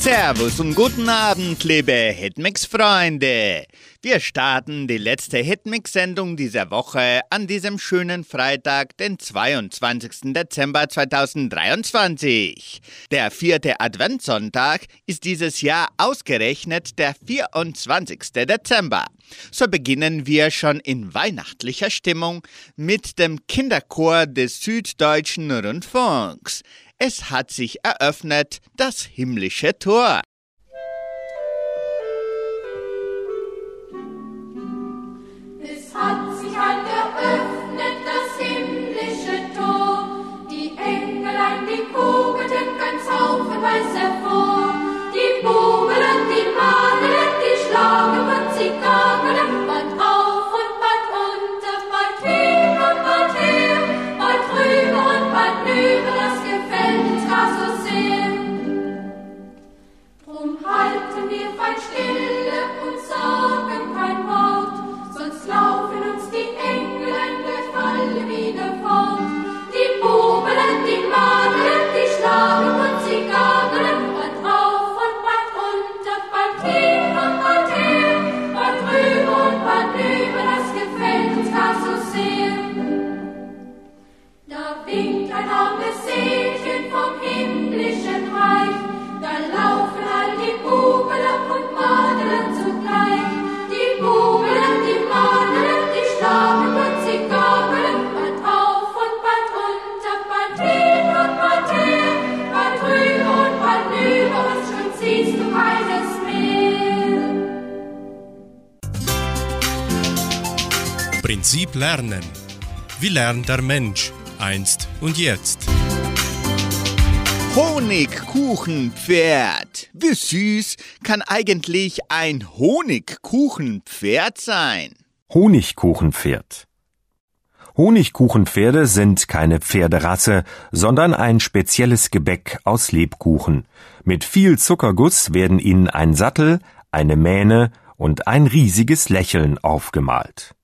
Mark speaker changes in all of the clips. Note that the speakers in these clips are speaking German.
Speaker 1: Servus und guten Abend, liebe Hitmix-Freunde. Wir starten die letzte Hitmix-Sendung dieser Woche an diesem schönen Freitag, den 22. Dezember 2023. Der vierte Adventssonntag ist dieses Jahr ausgerechnet der 24. Dezember. So beginnen wir schon in weihnachtlicher Stimmung mit dem Kinderchor des Süddeutschen Rundfunks. Es hat sich eröffnet das himmlische Tor.
Speaker 2: hat sich halt eröffnet das himmlische Tor. Die Engelein, die kugelten ganz haufenweise hervor. Da winkt ein armes Seelchen vom himmlischen
Speaker 3: Prinzip Lernen. Wie lernt der Mensch einst und jetzt?
Speaker 1: Honigkuchenpferd. Wie süß kann eigentlich ein Honigkuchenpferd sein?
Speaker 4: Honigkuchenpferd. Honigkuchenpferde sind keine Pferderasse, sondern ein spezielles Gebäck aus Lebkuchen. Mit viel Zuckerguss werden ihnen ein Sattel, eine Mähne und ein riesiges Lächeln aufgemalt.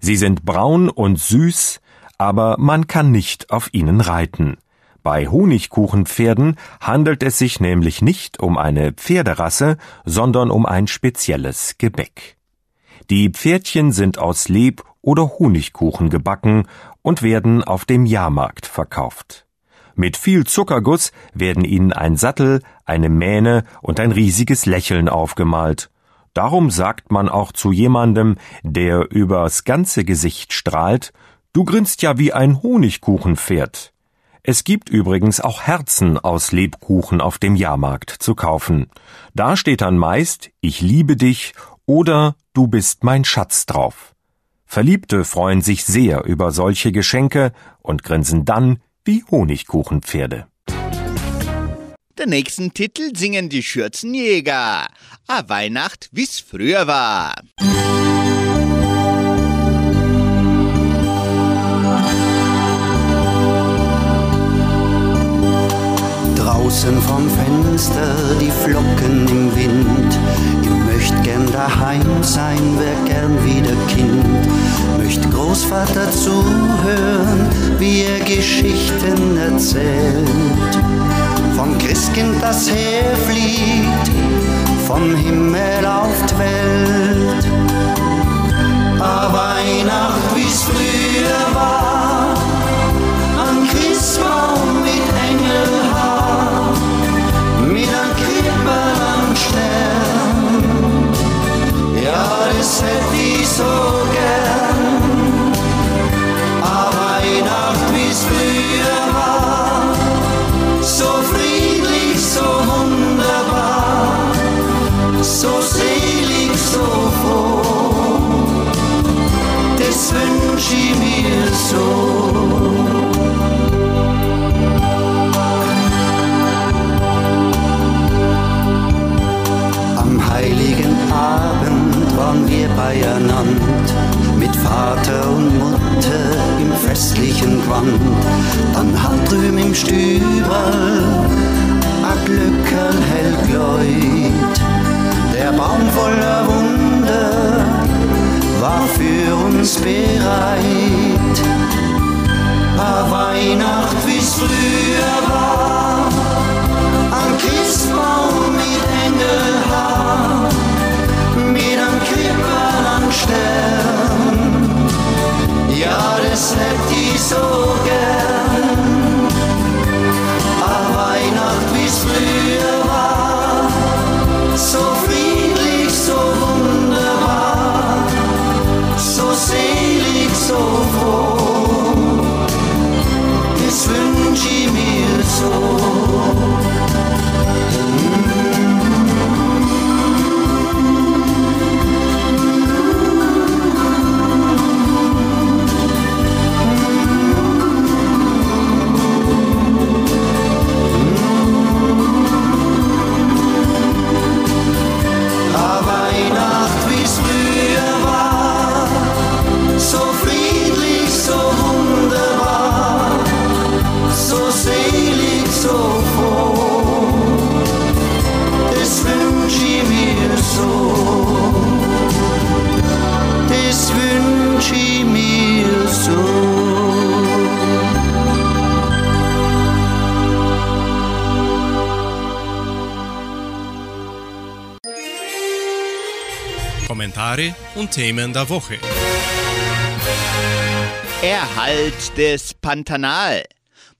Speaker 4: Sie sind braun und süß, aber man kann nicht auf ihnen reiten. Bei Honigkuchenpferden handelt es sich nämlich nicht um eine Pferderasse, sondern um ein spezielles Gebäck. Die Pferdchen sind aus Leb- oder Honigkuchen gebacken und werden auf dem Jahrmarkt verkauft. Mit viel Zuckerguss werden ihnen ein Sattel, eine Mähne und ein riesiges Lächeln aufgemalt. Darum sagt man auch zu jemandem, der übers ganze Gesicht strahlt, du grinst ja wie ein Honigkuchenpferd. Es gibt übrigens auch Herzen aus Lebkuchen auf dem Jahrmarkt zu kaufen. Da steht dann meist Ich liebe dich oder Du bist mein Schatz drauf. Verliebte freuen sich sehr über solche Geschenke und grinsen dann wie Honigkuchenpferde.
Speaker 1: Den nächsten Titel singen die Schürzenjäger. A Weihnacht, wie's früher war.
Speaker 5: Draußen vom Fenster die Flocken im Wind. Ich möcht gern daheim sein, wär gern wieder Kind. Möcht Großvater zuhören, wie er Geschichten erzählt. Vom Christkind, das herfliegt, vom Himmel auf die Welt. A Weihnacht, wie's früher war, das hätt ich so gern. A Weihnacht, wie's früher war, so friedlich, so wunderbar, so selig, so froh. Das wünsch ich mir so. Beieinander, mit Vater und Mutter im festlichen Gewand. Dann halt drüben im Stüberl a Glückerl hell gläut. Der Baum voller Wunder war für uns bereit. A Weihnacht, wie's früher war, am Christbaum mit Engelhaar, Krippern am Stern. Ja, das hätt ich so gern.
Speaker 3: Themen der Woche.
Speaker 1: Erhalt des Pantanal.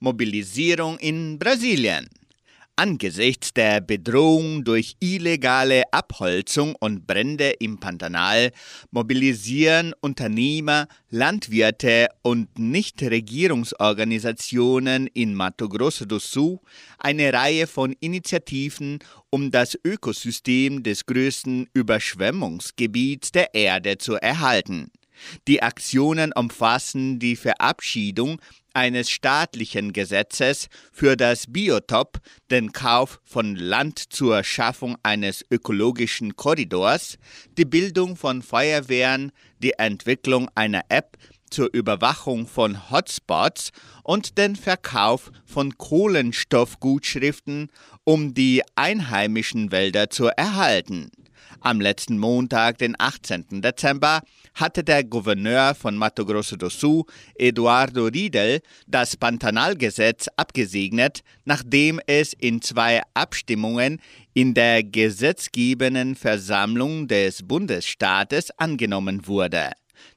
Speaker 1: Mobilisierung in Brasilien. Angesichts der Bedrohung durch illegale Abholzung und Brände im Pantanal mobilisieren Unternehmer, Landwirte und Nichtregierungsorganisationen in Mato Grosso do Sul eine Reihe von Initiativen, um das Ökosystem des größten Überschwemmungsgebiets der Erde zu erhalten. Die Aktionen umfassen die Verabschiedung eines staatlichen Gesetzes für das Biotop, den Kauf von Land zur Schaffung eines ökologischen Korridors, die Bildung von Feuerwehren, die Entwicklung einer App zur Überwachung von Hotspots und den Verkauf von Kohlenstoffgutschriften, um die einheimischen Wälder zu erhalten. Am letzten Montag, den 18. Dezember, hatte der Gouverneur von Mato Grosso do Sul, Eduardo Riedel, das Pantanalgesetz abgesegnet, nachdem es in zwei Abstimmungen in der gesetzgebenden Versammlung des Bundesstaates angenommen wurde.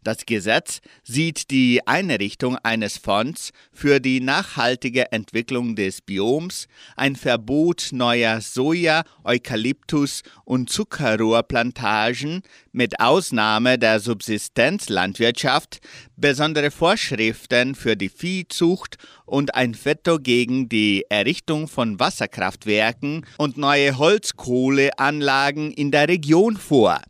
Speaker 1: Das Gesetz sieht die Einrichtung eines Fonds für die nachhaltige Entwicklung des Bioms, ein Verbot neuer Soja, Eukalyptus und Zuckerrohrplantagen mit Ausnahme der Subsistenzlandwirtschaft, besondere Vorschriften für die Viehzucht und ein Veto gegen die Errichtung von Wasserkraftwerken und neue Holzkohleanlagen in der Region vor.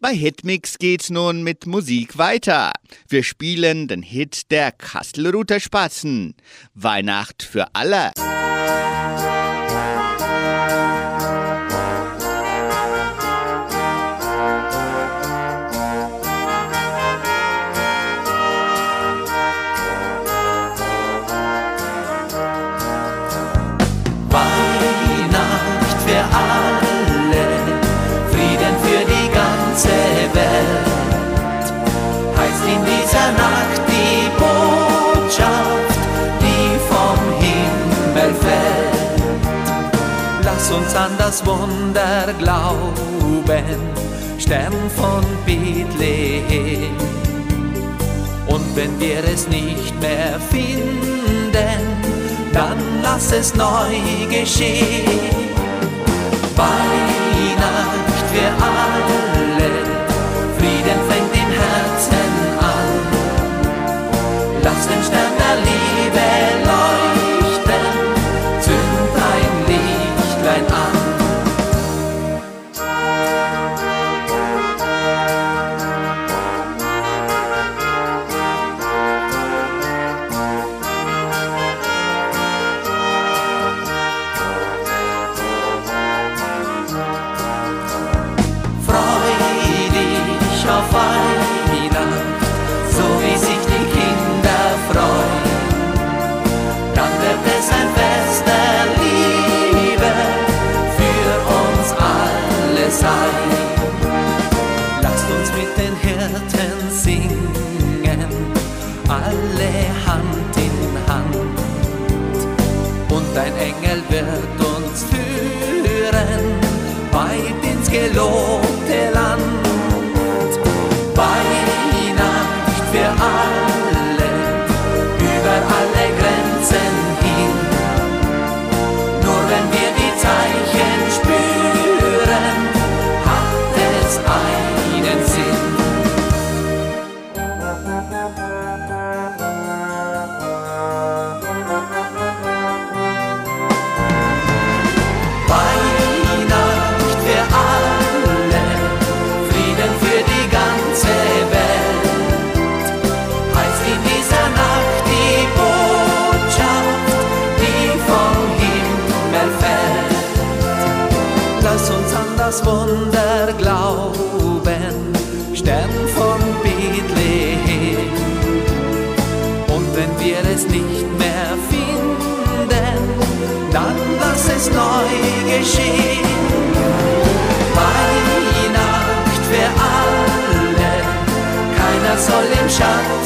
Speaker 1: Bei Hitmix geht's nun mit Musik weiter. Wir spielen den Hit der Kastelruther Spatzen. Weihnacht für alle.
Speaker 6: Weihnacht an das Wunder glauben, Stern von Bethlehem. Und wenn wir es nicht mehr finden, dann lass es neu geschehen. Weihnacht für alle, que lo te dan. shine.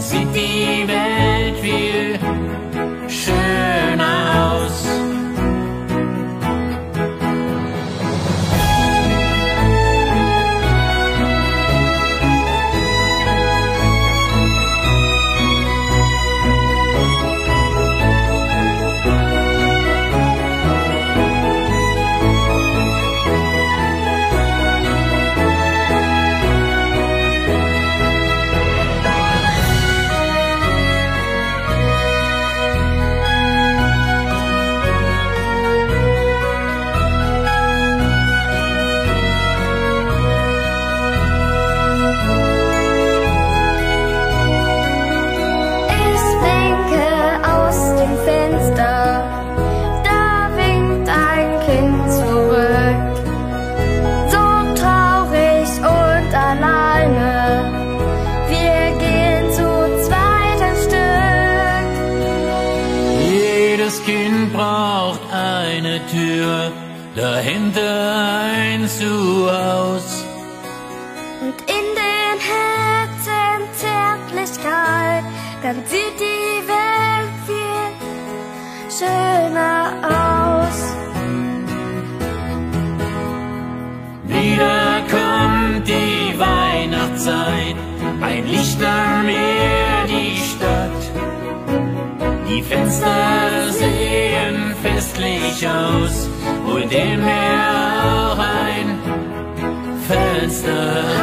Speaker 6: sieht die Welt viel nicht mehr
Speaker 7: die Stadt. Die Fenster sehen festlich aus und
Speaker 2: dem
Speaker 7: Herr auch ein Fenster.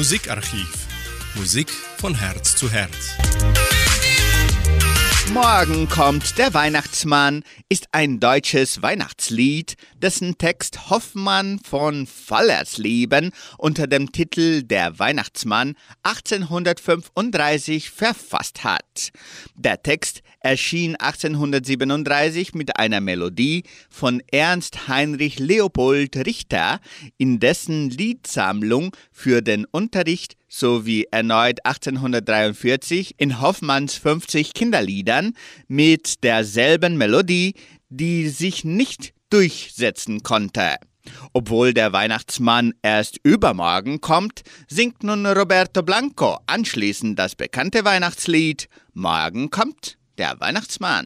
Speaker 3: Musikarchiv. Musik von Herz zu Herz.
Speaker 1: Morgen kommt der Weihnachtsmann ist ein deutsches Weihnachtslied, dessen Text Hoffmann von Fallersleben unter dem Titel Der Weihnachtsmann 1835 verfasst hat. Der Text erschien 1837 mit einer Melodie von Ernst Heinrich Leopold Richter in dessen Liedsammlung für den Unterricht sowie erneut 1843 in Hoffmanns 50 Kinderliedern mit derselben Melodie, die sich nicht durchsetzen konnte. Obwohl der Weihnachtsmann erst übermorgen kommt, singt nun Roberto Blanco anschließend das bekannte Weihnachtslied Morgen kommt der Weihnachtsmann.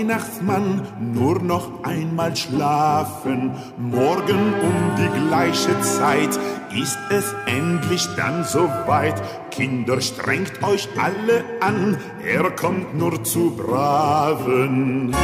Speaker 8: Weihnachtsmann,
Speaker 9: nur noch einmal schlafen. Morgen um die gleiche Zeit ist es endlich dann soweit. Kinder, strengt euch alle an, er kommt nur zu Braven.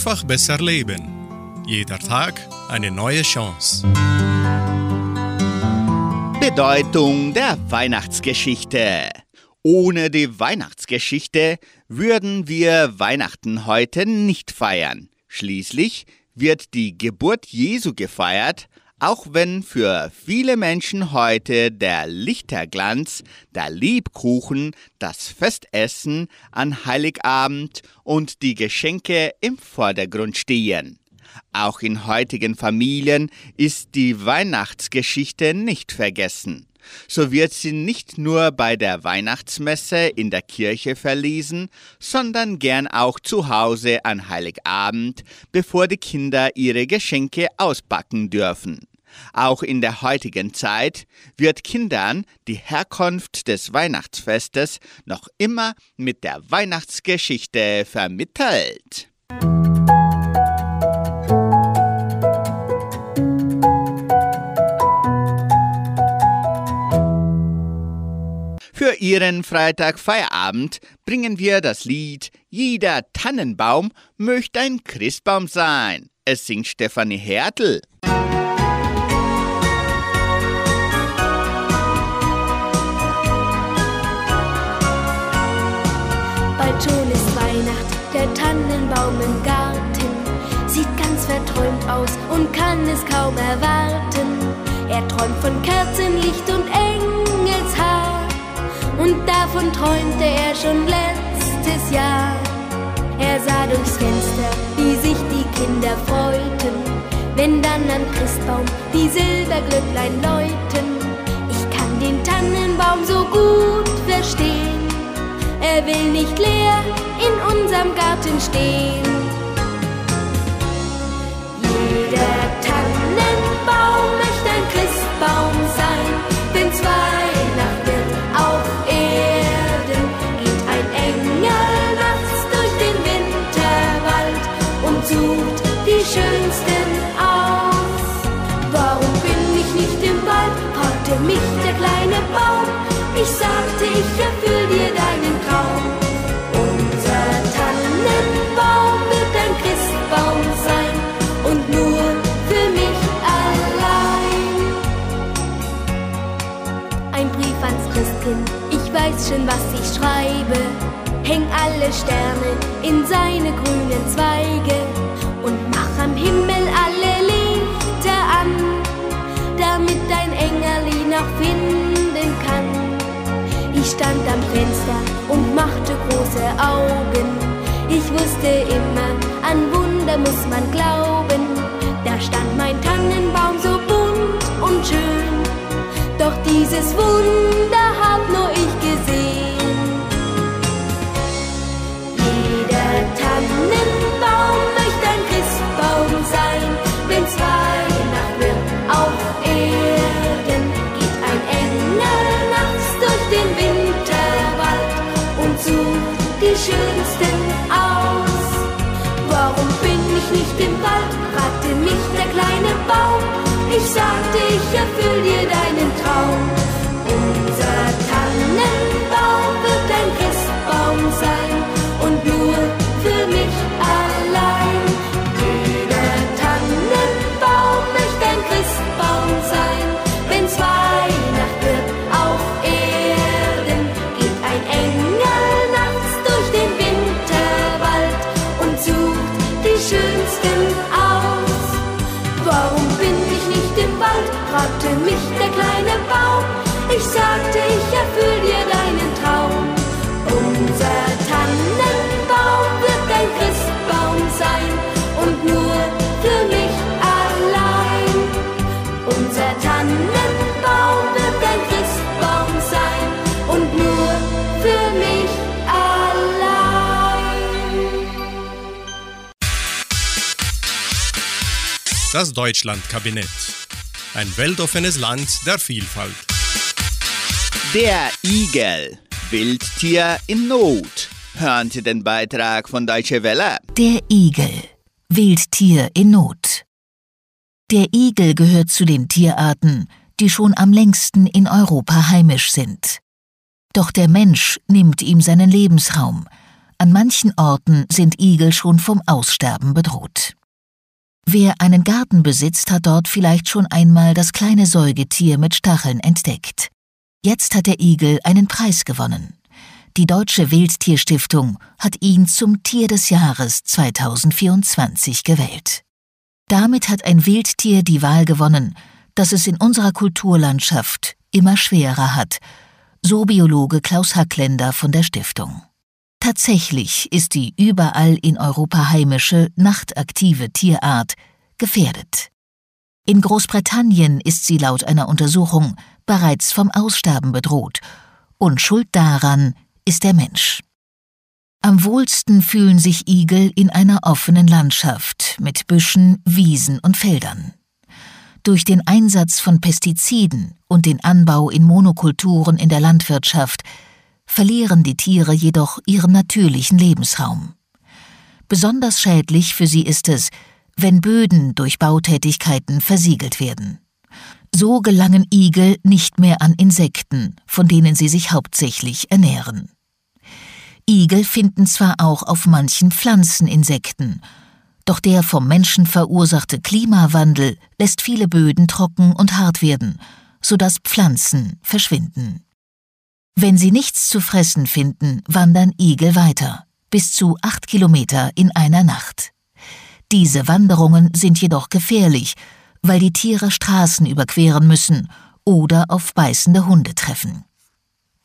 Speaker 3: Einfach besser leben. Jeder Tag eine neue Chance.
Speaker 1: Bedeutung der Weihnachtsgeschichte. Ohne die Weihnachtsgeschichte würden wir Weihnachten heute nicht feiern. Schließlich wird die Geburt Jesu gefeiert, auch wenn für viele Menschen heute der Lichterglanz, der Lebkuchen, das Festessen an Heiligabend und die Geschenke im Vordergrund stehen. Auch in heutigen Familien ist die Weihnachtsgeschichte nicht vergessen. So wird sie nicht nur bei der Weihnachtsmesse in der Kirche verlesen, sondern gern auch zu Hause an Heiligabend, bevor die Kinder ihre Geschenke auspacken dürfen. Auch in der heutigen Zeit wird Kindern die Herkunft des Weihnachtsfestes noch immer mit der Weihnachtsgeschichte vermittelt. Für Ihren Freitag-Feierabend bringen wir das Lied Jeder Tannenbaum möchte ein Christbaum sein. Es singt Stefanie Hertel.
Speaker 2: Tannenbaum im Garten sieht ganz verträumt aus und kann es kaum erwarten. Er träumt von Kerzenlicht und Engelshaar und davon träumte er schon letztes Jahr. Er sah durchs Fenster, wie sich die Kinder freuten, wenn dann am Christbaum die Silberglöcklein läuten. Ich kann den Tannenbaum so gut verstehen. Er will nicht leer in unserem Garten stehen. Jeder Tannenbaum möchte ein Christbaum sein, denn Weihnachten wird auf Erden, geht ein Engel nachts durch den Winterwald und sucht die schönsten aus. Warum bin ich nicht im Wald? Fragte mich der kleine Baum. Ich sagte, ich erfüll dir deinen Traum. Menschen, was ich schreibe. Häng alle Sterne in seine grünen Zweige und mach am Himmel alle Lichter an, damit dein Engerli noch finden kann. Ich stand am Fenster und machte große Augen. Ich wusste immer, an Wunder muss man glauben. Da stand mein Tannenbaum so bunt und schön. Doch dieses Wunder hab nur ich gesehen. Jeder Tannenbaum möchte ein Christbaum sein, wenn's Weihnacht wird auf Erden. Geht ein Engel nachts durch den Winterwald und sucht die schönsten
Speaker 3: Das Deutschlandkabinett. Ein weltoffenes Land der Vielfalt.
Speaker 1: Der Igel, Wildtier in Not. Hören Sie den Beitrag von Deutsche Welle.
Speaker 10: Der Igel. Wildtier in Not. Der Igel gehört zu den Tierarten, die schon am längsten in Europa heimisch sind. Doch der Mensch nimmt ihm seinen Lebensraum. An manchen Orten sind Igel schon vom Aussterben bedroht. Wer einen Garten besitzt, hat dort vielleicht schon einmal das kleine Säugetier mit Stacheln entdeckt. Jetzt hat der Igel einen Preis gewonnen. Die Deutsche Wildtierstiftung hat ihn zum Tier des Jahres 2024 gewählt. Damit hat ein Wildtier die Wahl gewonnen, dass es in unserer Kulturlandschaft immer schwerer hat, so Biologe Klaus Hackländer von der Stiftung. Tatsächlich ist die überall in Europa heimische, nachtaktive Tierart gefährdet. In Großbritannien ist sie laut einer Untersuchung bereits vom Aussterben bedroht und schuld daran ist der Mensch. Am wohlsten fühlen sich Igel in einer offenen Landschaft mit Büschen, Wiesen und Feldern. Durch den Einsatz von Pestiziden und den Anbau in Monokulturen in der Landwirtschaft verlieren die Tiere jedoch ihren natürlichen Lebensraum. Besonders schädlich für sie ist es, wenn Böden durch Bautätigkeiten versiegelt werden. So gelangen Igel nicht mehr an Insekten, von denen sie sich hauptsächlich ernähren. Igel finden zwar auch auf manchen Pflanzen Insekten, doch der vom Menschen verursachte Klimawandel lässt viele Böden trocken und hart werden, sodass Pflanzen verschwinden. Wenn sie nichts zu fressen finden, wandern Igel weiter, bis zu acht Kilometer in einer Nacht. Diese Wanderungen sind jedoch gefährlich, weil die Tiere Straßen überqueren müssen oder auf beißende Hunde treffen.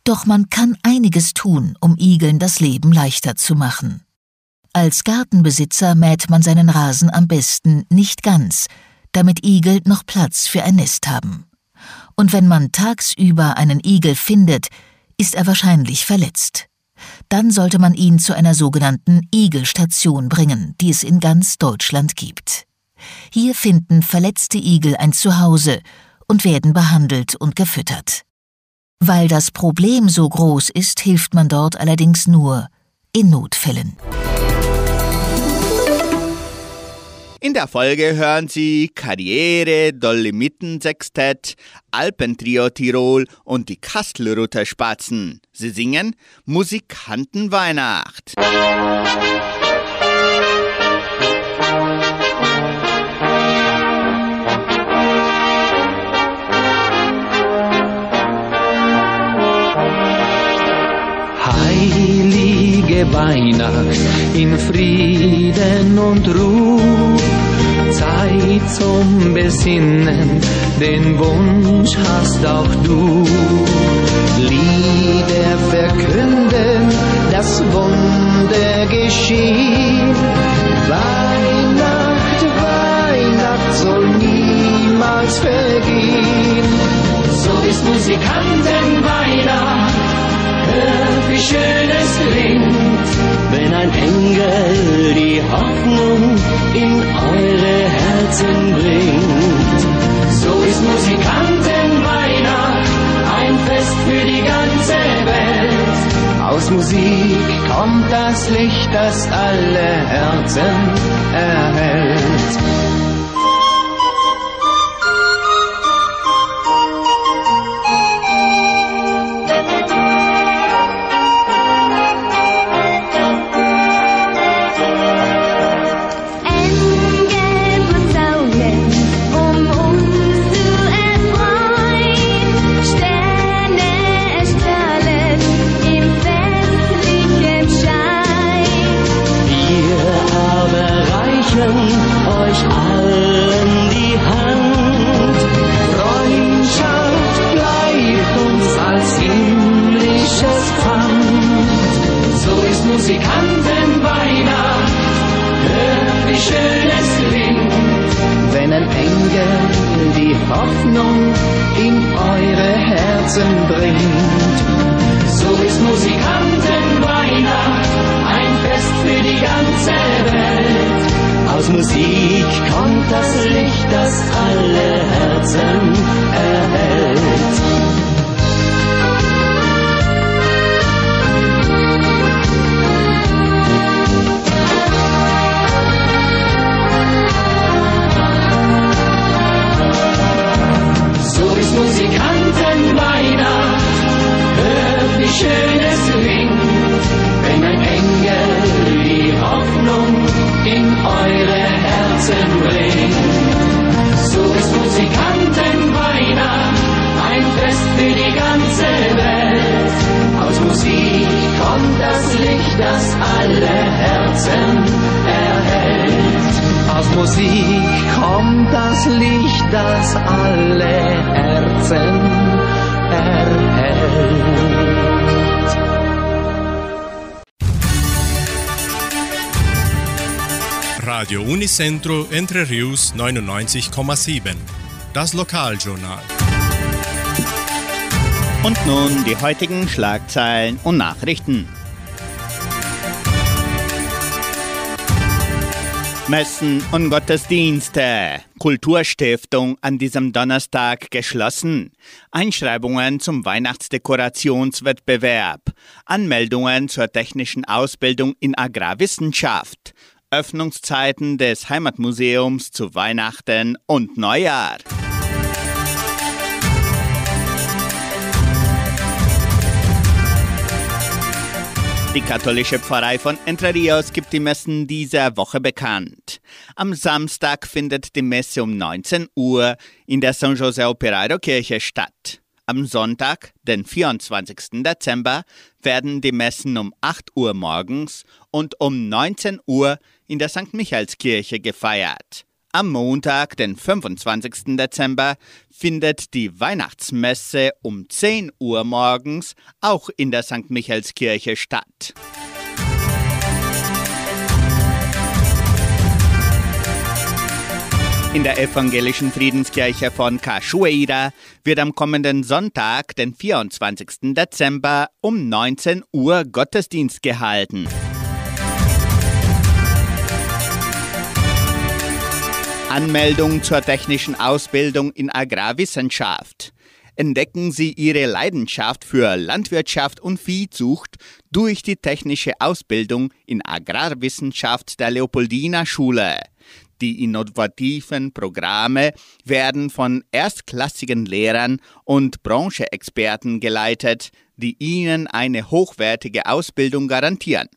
Speaker 10: Doch man kann einiges tun, um Igeln das Leben leichter zu machen. Als Gartenbesitzer mäht man seinen Rasen am besten nicht ganz, damit Igel noch Platz für ein Nest haben. Und wenn man tagsüber einen Igel findet, ist er wahrscheinlich verletzt. Dann sollte man ihn zu einer sogenannten Igelstation bringen, die es in ganz Deutschland gibt. Hier finden verletzte Igel ein Zuhause und werden behandelt und gefüttert. Weil das Problem so groß ist, hilft man dort allerdings nur in Notfällen.
Speaker 1: In der Folge hören Sie Karriere, Dolomiten-Sextett, Alpentrio Tirol und die Kastelruther Spatzen. Sie singen Musikantenweihnacht.
Speaker 11: Weihnacht in Frieden und Ruhe. Zeit zum Besinnen, den Wunsch hast auch du. Lieder verkünden, das Wunder geschieht. Weihnacht, Weihnacht soll niemals vergehen. So ist Musikantenweihnacht, hör wie schön es klingt, wenn ein Engel die Hoffnung in eure Herzen bringt. So ist Musikantenweihnacht, ein Fest für die ganze Welt. Aus Musik kommt das Licht, das alle Herzen erhält. Herzen bringt. So ist Musikantenweihnacht, ein Fest für die ganze Welt. Aus Musik kommt das Licht, das alle Herzen erhält.
Speaker 3: Radio Unicentro Entre Rius 99,7. Das Lokaljournal.
Speaker 1: Und nun die heutigen Schlagzeilen und Nachrichten. Messen und Gottesdienste. Kulturstiftung an diesem Donnerstag geschlossen. Einschreibungen zum Weihnachtsdekorationswettbewerb. Anmeldungen zur technischen Ausbildung in Agrarwissenschaft. Öffnungszeiten des Heimatmuseums zu Weihnachten und Neujahr. Die katholische Pfarrei von Entre Rios gibt die Messen dieser Woche bekannt. Am Samstag findet die Messe um 19 Uhr in der San José Operario Kirche statt. Am Sonntag, den 24. Dezember, werden die Messen um 8 Uhr morgens und um 19 Uhr in der St. Michaelskirche gefeiert. Am Montag, den 25. Dezember, findet die Weihnachtsmesse um 10 Uhr morgens auch in der St. Michaelskirche statt. In der evangelischen Friedenskirche von Cachoeira wird am kommenden Sonntag, den 24. Dezember, um 19 Uhr Gottesdienst gehalten. Anmeldung zur technischen Ausbildung in Agrarwissenschaft. Entdecken Sie Ihre Leidenschaft für Landwirtschaft und Viehzucht durch die technische Ausbildung in Agrarwissenschaft der Leopoldina Schule. Die innovativen Programme werden von erstklassigen Lehrern und Brancheexperten geleitet, die Ihnen eine hochwertige Ausbildung garantieren.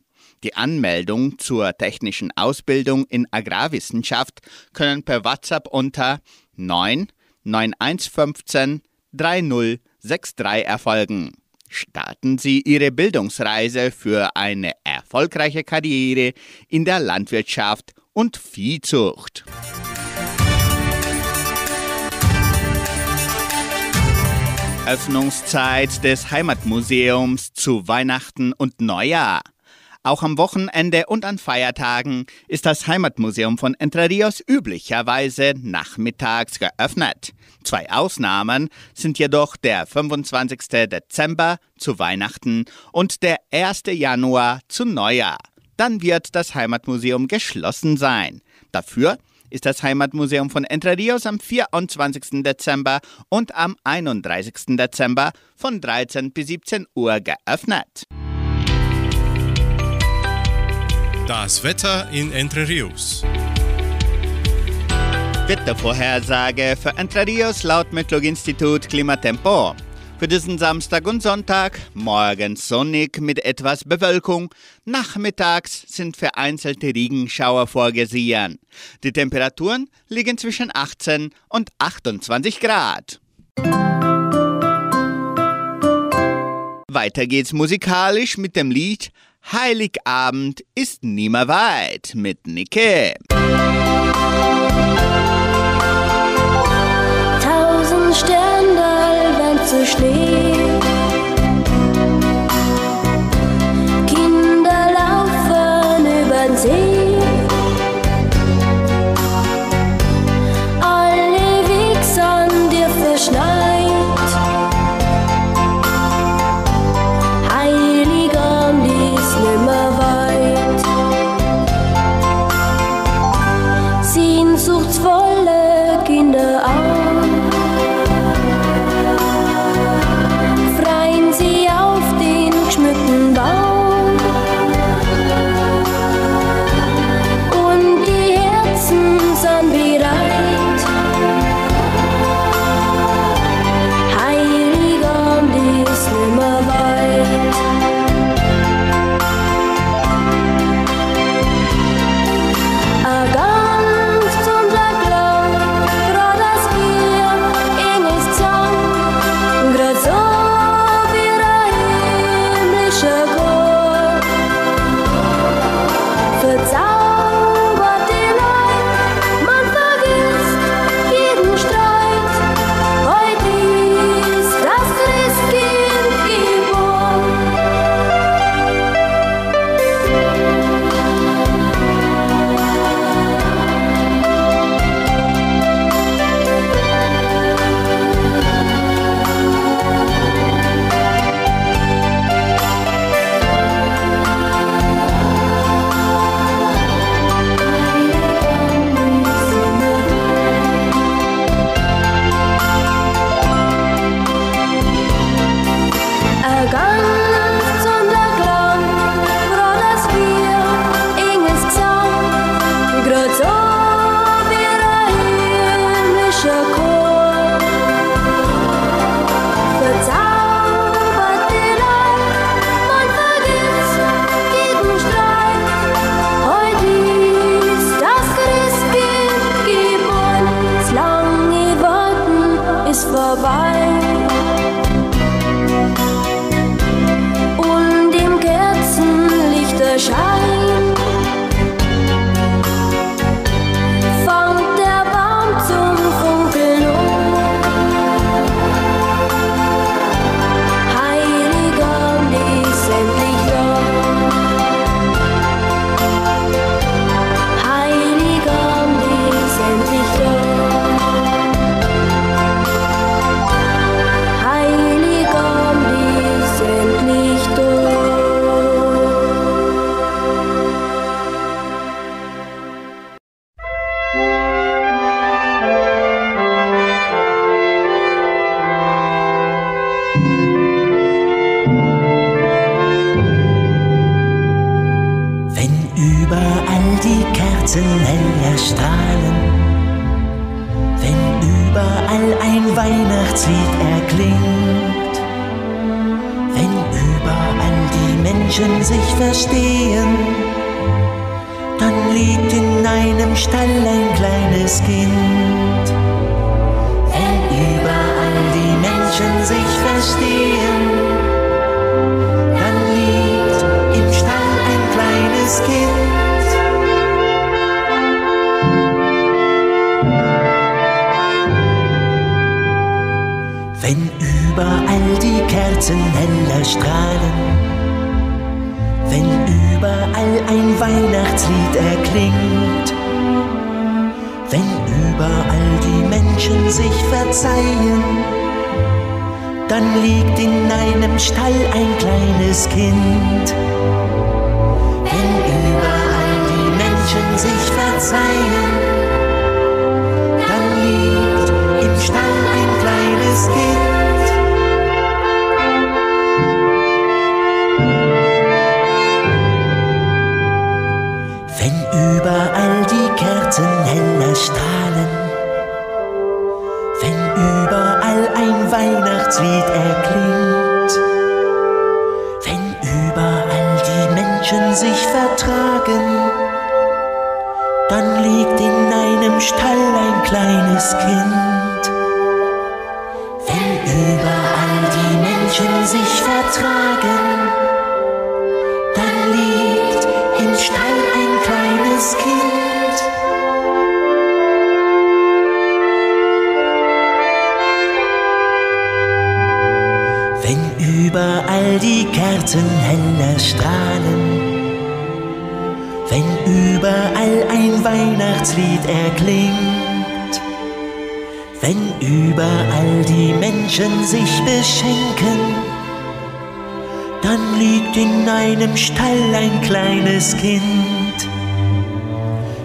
Speaker 1: Die Anmeldung zur technischen Ausbildung in Agrarwissenschaft können per WhatsApp unter 9 9115 3063 erfolgen. Starten Sie Ihre Bildungsreise für eine erfolgreiche Karriere in der Landwirtschaft und Viehzucht. Öffnungszeit des Heimatmuseums zu Weihnachten und Neujahr. Auch am Wochenende und an Feiertagen ist das Heimatmuseum von Entre Rios üblicherweise nachmittags geöffnet. Zwei Ausnahmen sind jedoch der 25. Dezember zu Weihnachten und der 1. Januar zu Neujahr. Dann wird das Heimatmuseum geschlossen sein. Dafür ist das Heimatmuseum von Entre Rios am 24. Dezember und am 31. Dezember von 13 bis 17 Uhr geöffnet.
Speaker 3: Das Wetter in Entre Rios.
Speaker 1: Wettervorhersage für Entre Rios laut Metlog-Institut Klimatempo. Für diesen Samstag und Sonntag morgens sonnig mit etwas Bewölkung. Nachmittags sind vereinzelte Regenschauer vorgesehen. Die Temperaturen liegen zwischen 18 und 28 Grad. Weiter geht's musikalisch mit dem Lied Heiligabend ist nimmer weit mit Nicke.
Speaker 2: Zu Schnee. Kinder laufen über den See.
Speaker 12: Wenn überall die Menschen sich verzeihen, dann liegt in einem Stall ein kleines Kind. Wenn überall die Menschen sich verzeihen, dann liegt im Stall ein kleines Kind. Wenn überall die Menschen sich beschenken, dann liegt in einem Stall ein kleines Kind.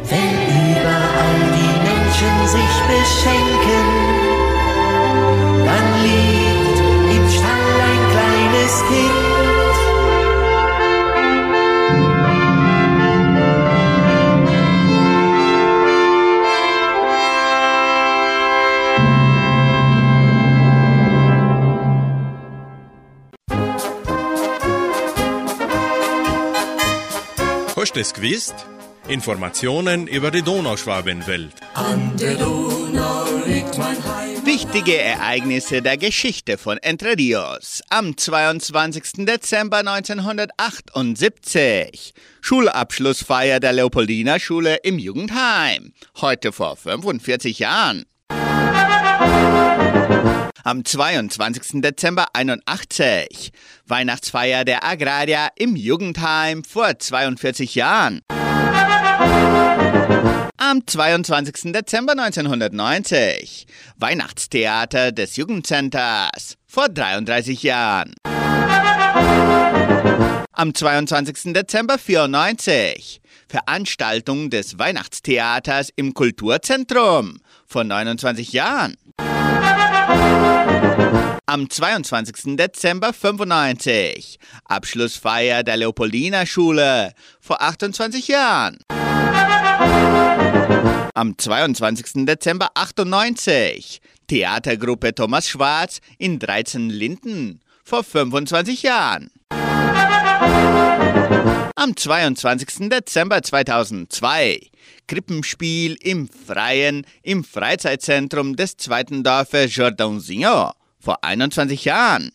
Speaker 12: Wenn überall die Menschen sich beschenken, dann liegt im Stall ein kleines Kind.
Speaker 3: Hast du es gewusst? Informationen über die Donauschwabenwelt.
Speaker 7: An der Donau liegt mein.
Speaker 1: Wichtige Ereignisse der Geschichte von Entre Rios. Am 22. Dezember 1978. Schulabschlussfeier der Leopoldina Schule im Jugendheim. Heute vor 45 Jahren. Am 22. Dezember 81. Weihnachtsfeier der Agraria im Jugendheim vor 42 Jahren. Am 22. Dezember 1990. Weihnachtstheater des Jugendcenters vor 33 Jahren. Am 22. Dezember 94. Veranstaltung des Weihnachtstheaters im Kulturzentrum vor 29 Jahren. Am 22. Dezember 95. Abschlussfeier der Leopoldina Schule vor 28 Jahren. Am 22. Dezember 98. Theatergruppe Thomas Schwarz in 13 Linden vor 25 Jahren. Am 22. Dezember 2002 Krippenspiel im Freien im Freizeitzentrum des zweiten Dorfes Jordãozinho vor 21 Jahren.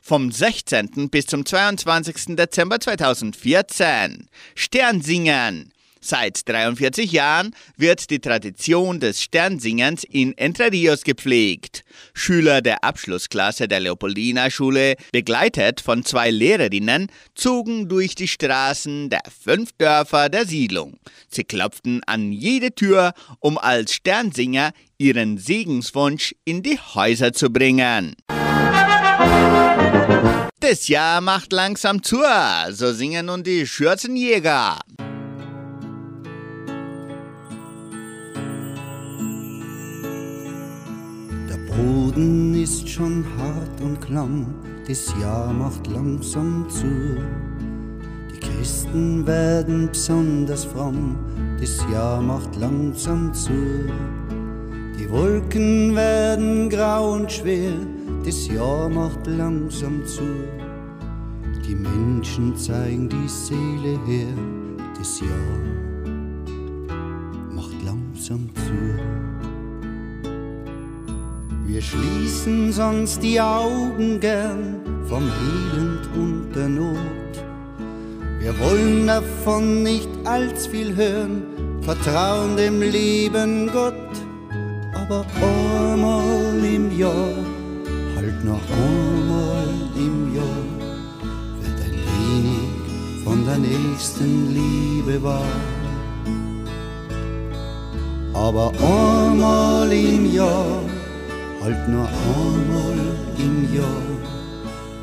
Speaker 1: Vom 16. bis zum 22. Dezember 2014 Sternsingen. Seit 43 Jahren wird die Tradition des Sternsingens in Entre Rios gepflegt. Schüler der Abschlussklasse der Leopoldina Schule, begleitet von zwei Lehrerinnen, zogen durch die Straßen der fünf Dörfer der Siedlung. Sie klopften an jede Tür, um als Sternsinger ihren Segenswunsch in die Häuser zu bringen. Das Jahr macht langsam zu, so singen nun die Schürzenjäger.
Speaker 5: Boden ist schon hart und klamm, das Jahr macht langsam zu. Die Christen werden besonders fromm, das Jahr macht langsam zu. Die Wolken werden grau und schwer, das Jahr macht langsam zu. Die Menschen zeigen die Seele her, das Jahr macht langsam zu. Wir schließen sonst die Augen gern vom Elend und der Not. Wir wollen davon nicht allzu viel hören, vertrauen dem lieben Gott. aber einmal im Jahr, halt noch einmal im Jahr, wird ein wenig von der nächsten Liebe wahr. Aber einmal im Jahr, halt nur einmal im Jahr,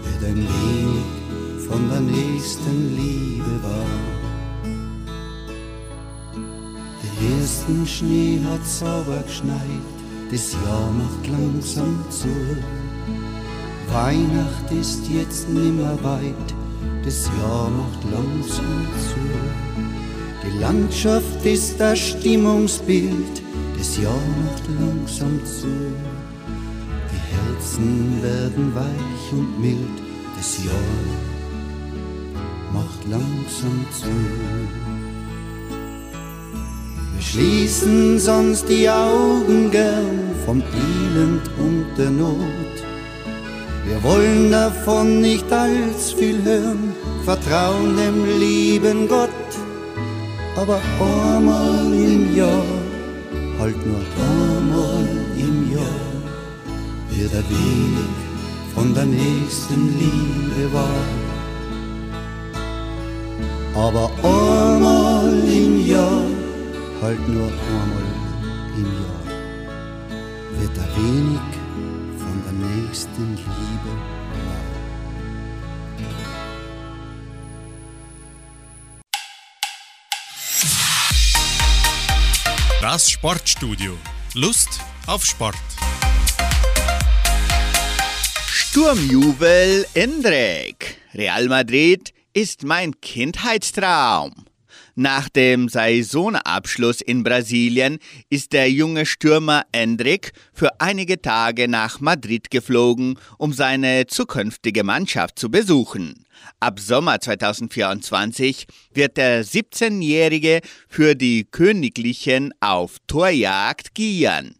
Speaker 5: wird ein wenig von der nächsten Liebe wahr. Den ersten Schnee hat sauber geschneit, das Jahr macht langsam zu. Weihnacht ist jetzt nimmer weit, das Jahr macht langsam zu. Die Landschaft ist das Stimmungsbild, das Jahr macht langsam zu. Herzen werden weich und mild, das Jahr macht langsam zu. Wir schließen sonst die Augen gern vom Elend und der Not. Wir wollen davon nicht allzu viel hören, vertrauen dem lieben Gott. Aber einmal im Jahr, halt nur einmal wird ein wenig von der nächsten Liebe wahr. Aber einmal im Jahr, halt nur einmal im Jahr, wird ein wenig von der nächsten Liebe wahr.
Speaker 3: Das Sportstudio. Lust auf Sport.
Speaker 1: Sturmjubel in Dreck. Real Madrid ist mein Kindheitstraum. Nach dem Saisonabschluss in Brasilien ist der junge Stürmer Endrick für einige Tage nach Madrid geflogen, um seine zukünftige Mannschaft zu besuchen. Ab Sommer 2024 wird der 17-Jährige für die Königlichen auf Torjagd gieren.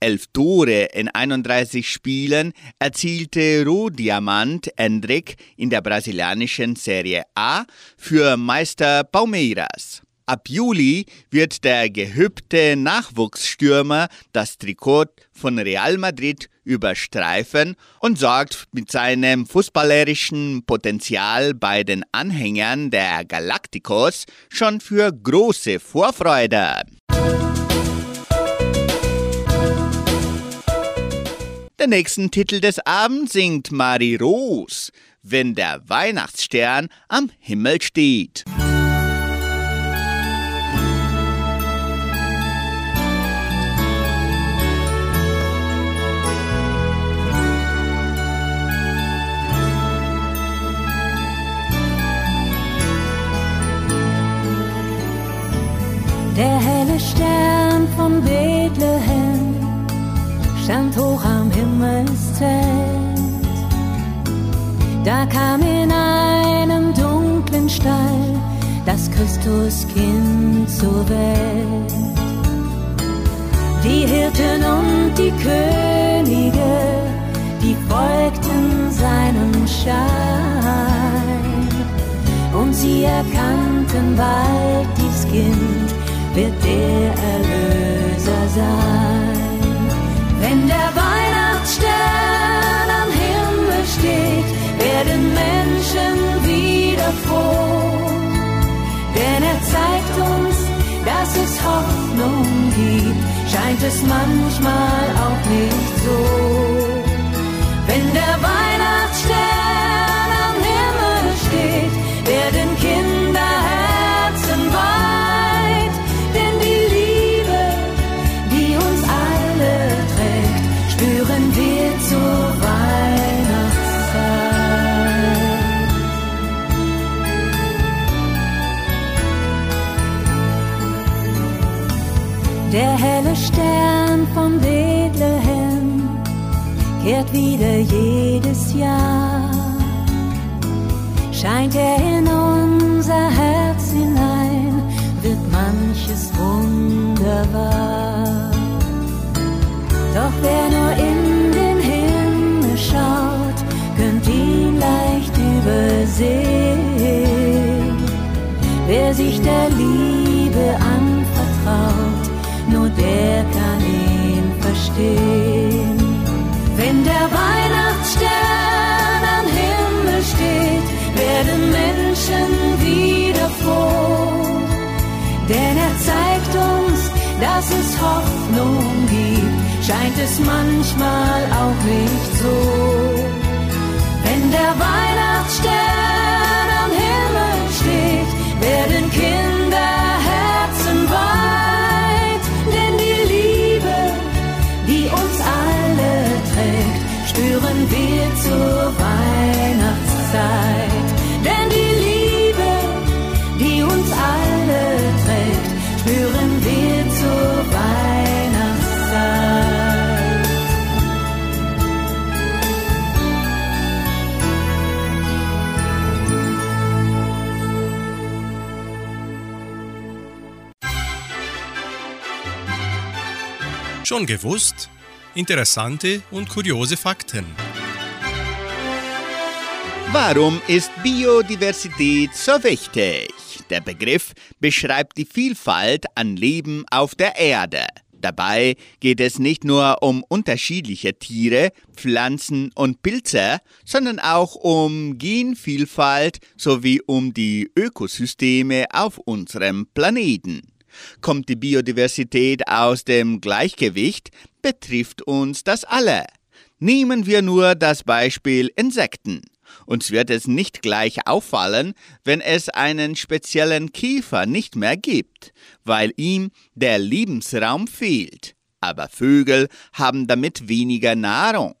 Speaker 1: Elf Tore in 31 Spielen erzielte Rohdiamant Endrick in der brasilianischen Serie A für Meister Palmeiras. Ab Juli wird der gehübte Nachwuchsstürmer das Trikot von Real Madrid überstreifen und sorgt mit seinem fußballerischen Potenzial bei den Anhängern der Galacticos schon für große Vorfreude. Den nächsten Titel des Abends singt Marie Rose, wenn der Weihnachtsstern am Himmel steht.
Speaker 13: Der helle Stern von Bethlehem stand hoch am Himmelszelt. Da kam in einem dunklen Stall das Christuskind zur Welt. Die Hirten und die Könige, die folgten seinem Schein. Und sie erkannten bald dies Kind wird der Erlöser sein. Weihnachtsstern am Himmel steht, werden Menschen wieder froh. Denn er zeigt uns, dass es Hoffnung gibt, scheint es manchmal auch nicht so. Wenn der Weihnachtsstern kehrt wieder jedes Jahr. Scheint er in unser Herz hinein, wird manches wunderbar. Doch wer nur in den Himmel schaut, könnt ihn leicht übersehen. Wer sich der Liebe anvertraut, nur der kann ihn verstehen. Wenn der Weihnachtsstern am Himmel steht, werden Menschen wieder froh. Denn er zeigt uns, dass es Hoffnung gibt, scheint es manchmal auch nicht so. Wenn der Weihnachtsstern am Himmel steht, werden Kinderherzen wir zur Weihnachtszeit. Denn die Liebe, die uns alle trägt, spüren wir zur Weihnachtszeit.
Speaker 3: Schon gewusst? Interessante und kuriose Fakten.
Speaker 1: Warum ist Biodiversität so wichtig? Der Begriff beschreibt die Vielfalt an Leben auf der Erde. Dabei geht es nicht nur um unterschiedliche Tiere, Pflanzen und Pilze, sondern auch um Genvielfalt sowie um die Ökosysteme auf unserem Planeten. Kommt die Biodiversität aus dem Gleichgewicht, betrifft uns das alle. Nehmen wir nur das Beispiel Insekten. Uns wird es nicht gleich auffallen, wenn es einen speziellen Käfer nicht mehr gibt, weil ihm der Lebensraum fehlt. Aber Vögel haben damit weniger Nahrung.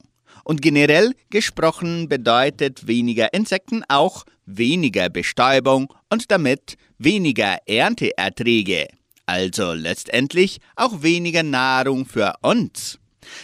Speaker 1: Und generell gesprochen bedeutet weniger Insekten auch weniger Bestäubung und damit weniger Ernteerträge. Also letztendlich auch weniger Nahrung für uns.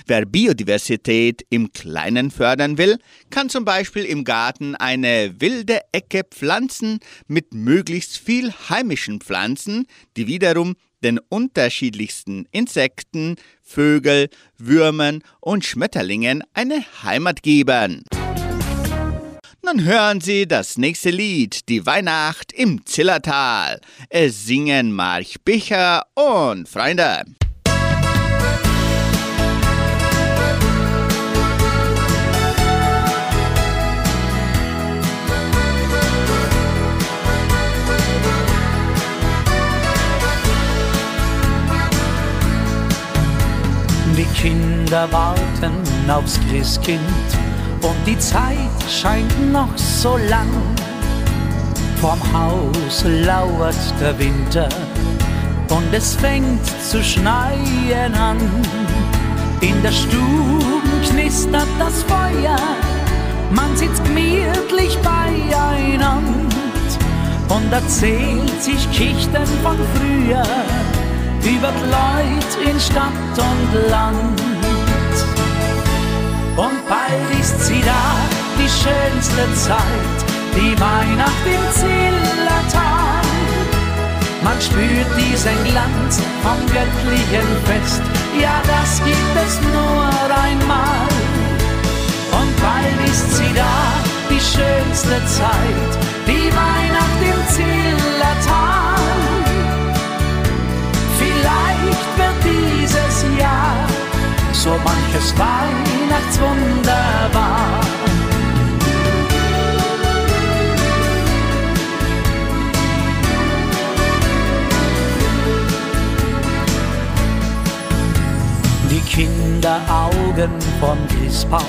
Speaker 1: Wer Biodiversität im Kleinen fördern will, kann zum Beispiel im Garten eine wilde Ecke pflanzen mit möglichst viel heimischen Pflanzen, die wiederum den unterschiedlichsten Insekten, Vögel, Würmern und Schmetterlingen eine Heimat geben. Nun hören Sie das nächste Lied, die Weihnacht im Zillertal. Es singen March Bicher und Freunde.
Speaker 14: Die Kinder warten aufs Christkind und die Zeit scheint noch so lang. Vorm Haus lauert der Winter und es fängt zu schneien an. In der Stube knistert das Feuer, man sitzt gemütlich beieinander und erzählt sich Geschichten von früher über die Leute in Stadt und Land. Und bald ist sie da, die schönste Zeit, die Weihnacht im Zillertal. Man spürt diesen Glanz vom göttlichen Fest, ja, das gibt es nur einmal. Und bald ist sie da, die schönste Zeit, die Weihnacht im Zillertal. Vielleicht wird so manches Weihnachtswunder wahr. Die Kinderaugen vom Christbaum,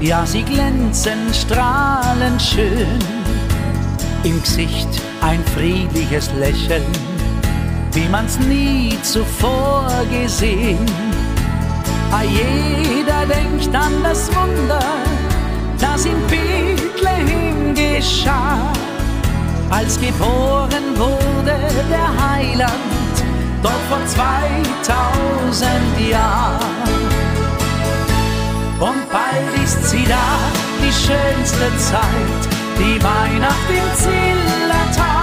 Speaker 14: ja, sie glänzen strahlend schön. Im Gesicht ein friedliches Lächeln, wie man's nie zuvor gesehen. Ah, jeder denkt an das Wunder, das in Bethlehem geschah, als geboren wurde der Heiland, dort vor 2000 Jahren. Und bald ist sie da, die schönste Zeit, die Weihnacht im Zillertal.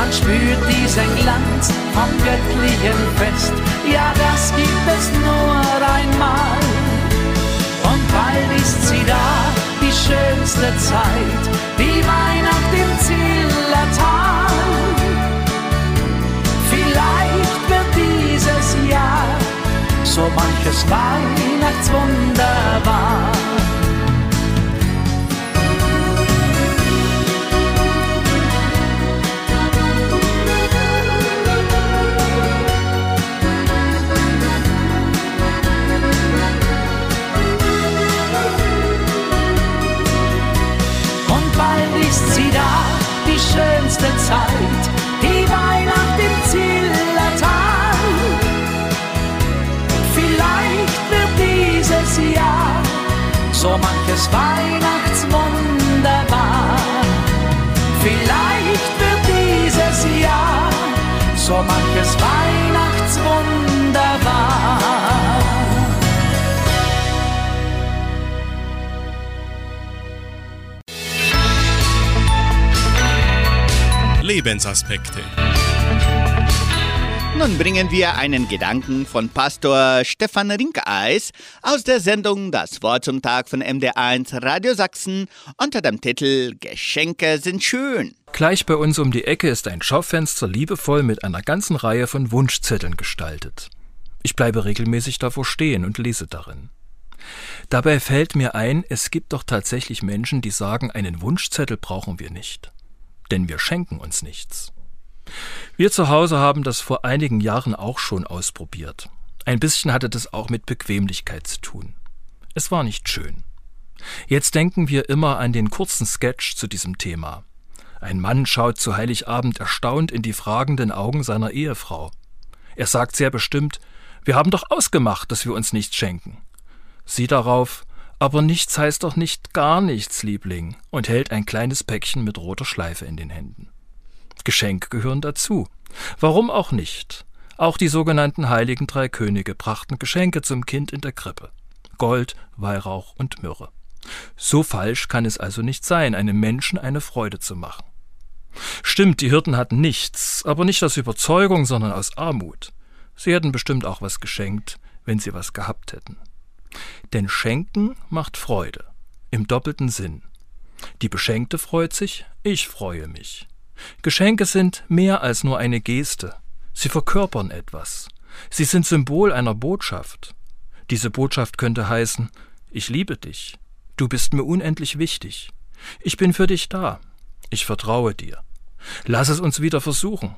Speaker 14: Man spürt diesen Glanz vom göttlichen Fest, ja, das gibt es nur einmal. Und bald ist sie da, die schönste Zeit, die Weihnacht im Zillertal. Vielleicht wird dieses Jahr so manches Weihnachtswunder. Schönste Zeit, die Weihnacht im Zillertal. Vielleicht wird dieses Jahr so manches Weihnachtswunder. Vielleicht wird dieses Jahr so manches Weihnachtswunder
Speaker 3: Lebensaspekte.
Speaker 1: Nun bringen wir einen Gedanken von Pastor Stefan Rinkeis aus der Sendung Das Wort zum Tag von MD1 Radio Sachsen unter dem Titel Geschenke sind schön.
Speaker 15: Gleich bei uns um die Ecke ist ein Schaufenster liebevoll mit einer ganzen Reihe von Wunschzetteln gestaltet. Ich bleibe regelmäßig davor stehen und lese darin. Dabei fällt mir ein, es gibt doch tatsächlich Menschen, die sagen, einen Wunschzettel brauchen wir nicht. Denn wir schenken uns nichts. Wir zu Hause haben das vor einigen Jahren auch schon ausprobiert. Ein bisschen hatte das auch mit Bequemlichkeit zu tun. Es war nicht schön. Jetzt denken wir immer an den kurzen Sketch zu diesem Thema. Ein Mann schaut zu Heiligabend erstaunt in die fragenden Augen seiner Ehefrau. Er sagt sehr bestimmt, wir haben doch ausgemacht, dass wir uns nichts schenken. Sie darauf, aber nichts heißt doch nicht gar nichts, Liebling, und hält ein kleines Päckchen mit roter Schleife in den Händen. Geschenke gehören dazu. Warum auch nicht? Auch die sogenannten heiligen drei Könige brachten Geschenke zum Kind in der Krippe. Gold, Weihrauch und Myrrhe. So falsch kann es also nicht sein, einem Menschen eine Freude zu machen. Stimmt, die Hirten hatten nichts, aber nicht aus Überzeugung, sondern aus Armut. Sie hätten bestimmt auch was geschenkt, wenn sie was gehabt hätten. Denn Schenken macht Freude, im doppelten Sinn. Die Beschenkte freut sich, ich freue mich. Geschenke sind mehr als nur eine Geste. Sie verkörpern etwas. Sie sind Symbol einer Botschaft. Diese Botschaft könnte heißen, ich liebe dich. Du bist mir unendlich wichtig. Ich bin für dich da. Ich vertraue dir. Lass es uns wieder versuchen.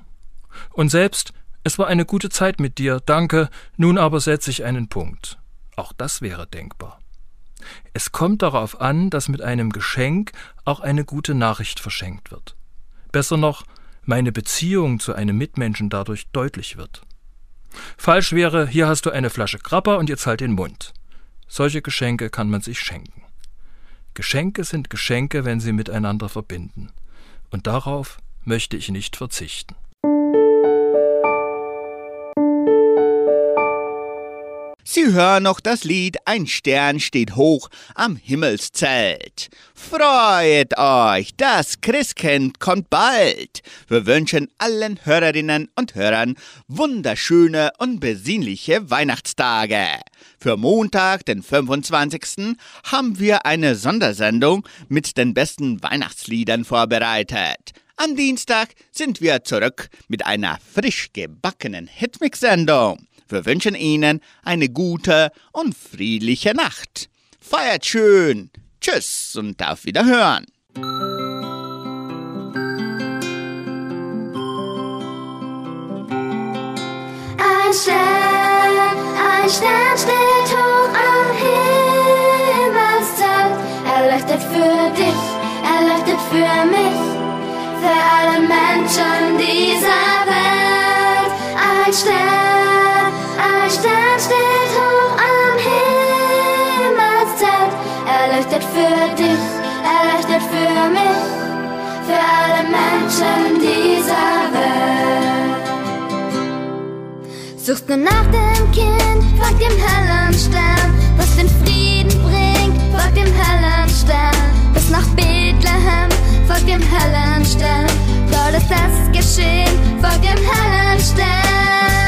Speaker 15: Und selbst, es war eine gute Zeit mit dir, danke, nun aber setze ich einen Punkt. Auch das wäre denkbar. Es kommt darauf an, dass mit einem Geschenk auch eine gute Nachricht verschenkt wird. Besser noch, meine Beziehung zu einem Mitmenschen dadurch deutlich wird. Falsch wäre, hier hast du eine Flasche Krabber und jetzt halt den Mund. Solche Geschenke kann man sich schenken. Geschenke sind Geschenke, wenn sie miteinander verbinden. Und darauf möchte ich nicht verzichten.
Speaker 1: Sie hören noch das Lied Ein Stern steht hoch am Himmelszelt. Freut euch, das Christkind kommt bald. Wir wünschen allen Hörerinnen und Hörern wunderschöne und besinnliche Weihnachtstage. Für Montag, den 25. haben wir eine Sondersendung mit den besten Weihnachtsliedern vorbereitet. Am Dienstag sind wir zurück mit einer frisch gebackenen Hitmix-Sendung. Wir wünschen Ihnen eine gute und friedliche Nacht. Feiert schön. Tschüss und auf Wiederhören.
Speaker 8: Ein Stern, ein Stern steht hoch am Himmelszelt. Er leuchtet für dich, er leuchtet für mich, für alle Menschen dieser Welt. Er leuchtet für dich, er leuchtet für mich, für alle Menschen dieser Welt. Suchst nur nach dem Kind, folg dem hellen Stern, was den Frieden bringt, folg dem hellen Stern. Bis nach Bethlehem, folg dem hellen Stern. Dort ist es geschehen, folg dem hellen Stern.